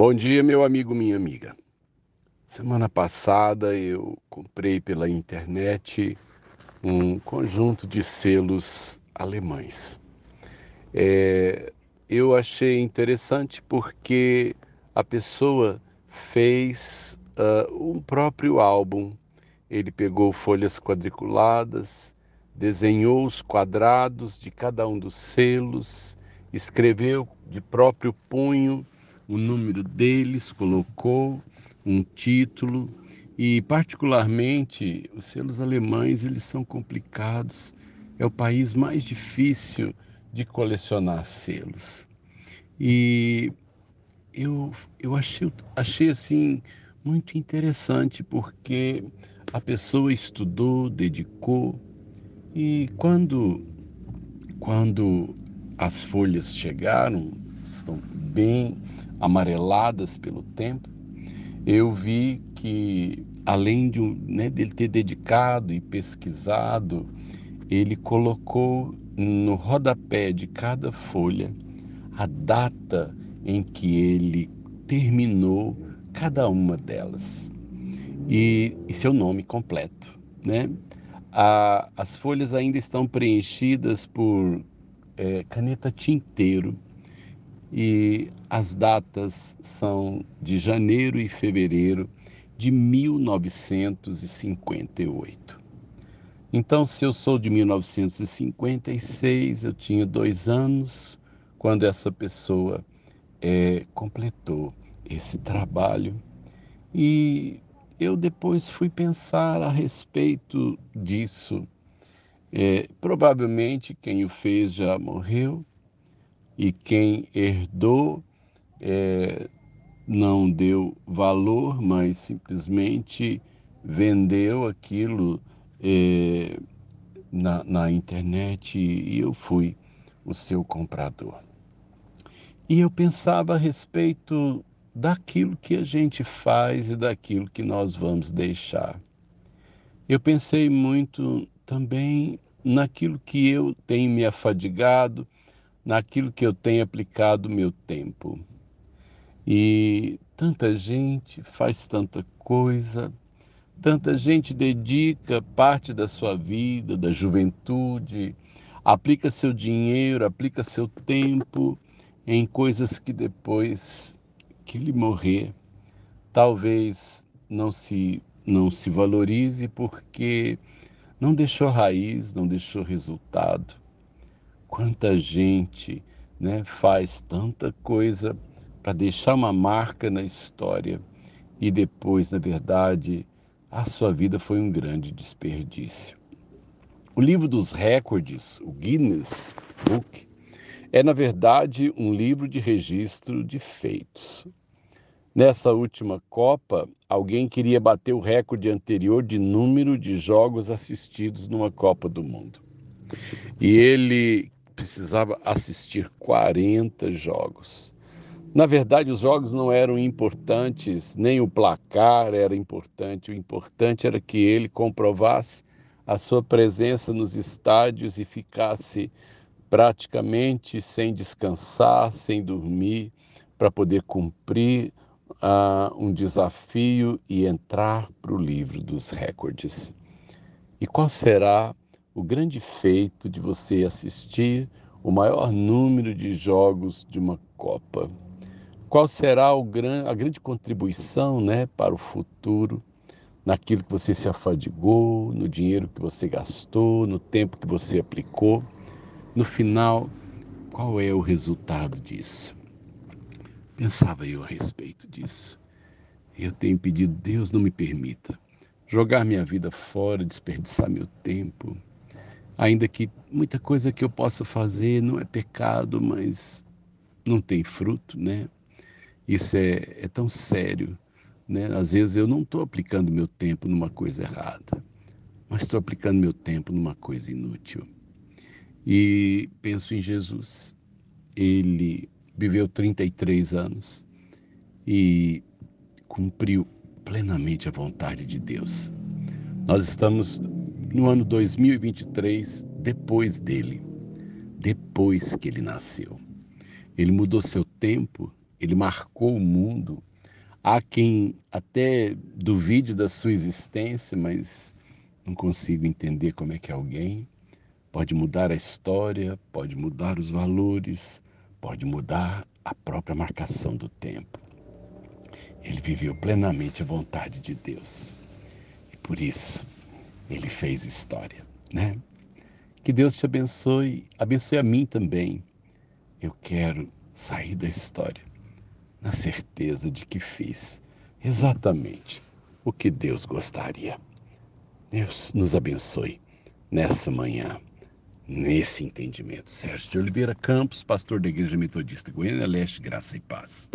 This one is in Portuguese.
Bom dia, meu amigo, minha amiga. Semana passada eu comprei pela internet um conjunto de selos alemães. É, eu achei interessante porque a pessoa fez uh, um próprio álbum. Ele pegou folhas quadriculadas, desenhou os quadrados de cada um dos selos, escreveu de próprio punho o número deles, colocou um título e particularmente os selos alemães eles são complicados. É o país mais difícil de colecionar selos. E eu, eu achei, achei assim muito interessante porque a pessoa estudou, dedicou e quando quando as folhas chegaram, estão bem amareladas pelo tempo, eu vi que além de né, dele ter dedicado e pesquisado, ele colocou no rodapé de cada folha a data em que ele terminou cada uma delas e, e seu nome completo, né? A, as folhas ainda estão preenchidas por é, caneta tinteiro e as datas são de janeiro e fevereiro de 1958. Então, se eu sou de 1956, eu tinha dois anos quando essa pessoa é, completou esse trabalho. E eu depois fui pensar a respeito disso. É, provavelmente quem o fez já morreu, e quem herdou é, não deu valor, mas simplesmente vendeu aquilo é, na, na internet e eu fui o seu comprador. E eu pensava a respeito daquilo que a gente faz e daquilo que nós vamos deixar. Eu pensei muito também naquilo que eu tenho me afadigado naquilo que eu tenho aplicado meu tempo. E tanta gente faz tanta coisa, tanta gente dedica parte da sua vida, da juventude, aplica seu dinheiro, aplica seu tempo em coisas que depois que ele morrer, talvez não se não se valorize porque não deixou raiz, não deixou resultado. Quanta gente né, faz tanta coisa para deixar uma marca na história e depois, na verdade, a sua vida foi um grande desperdício. O livro dos recordes, o Guinness Book, é, na verdade, um livro de registro de feitos. Nessa última Copa, alguém queria bater o recorde anterior de número de jogos assistidos numa Copa do Mundo. E ele precisava assistir 40 jogos. Na verdade, os jogos não eram importantes, nem o placar era importante, o importante era que ele comprovasse a sua presença nos estádios e ficasse praticamente sem descansar, sem dormir, para poder cumprir uh, um desafio e entrar para o livro dos recordes. E qual será o grande feito de você assistir o maior número de jogos de uma Copa. Qual será gran, a grande contribuição né, para o futuro, naquilo que você se afadigou, no dinheiro que você gastou, no tempo que você aplicou? No final, qual é o resultado disso? Pensava eu a respeito disso. Eu tenho pedido, Deus não me permita jogar minha vida fora, desperdiçar meu tempo, ainda que muita coisa que eu possa fazer não é pecado, mas não tem fruto, né? Isso é, é tão sério, né? Às vezes eu não estou aplicando meu tempo numa coisa errada, mas estou aplicando meu tempo numa coisa inútil. E penso em Jesus. Ele viveu 33 anos e cumpriu plenamente a vontade de Deus. Nós estamos no ano 2023, depois dele, depois que ele nasceu. Ele mudou seu tempo ele marcou o mundo. Há quem até duvide da sua existência, mas não consigo entender como é que alguém pode mudar a história, pode mudar os valores, pode mudar a própria marcação do tempo. Ele viveu plenamente a vontade de Deus. E por isso ele fez história, né? Que Deus te abençoe, abençoe a mim também. Eu quero sair da história na certeza de que fiz exatamente o que Deus gostaria. Deus nos abençoe nessa manhã, nesse entendimento. Sérgio de Oliveira Campos, pastor da Igreja Metodista Goiânia Leste, Graça e Paz.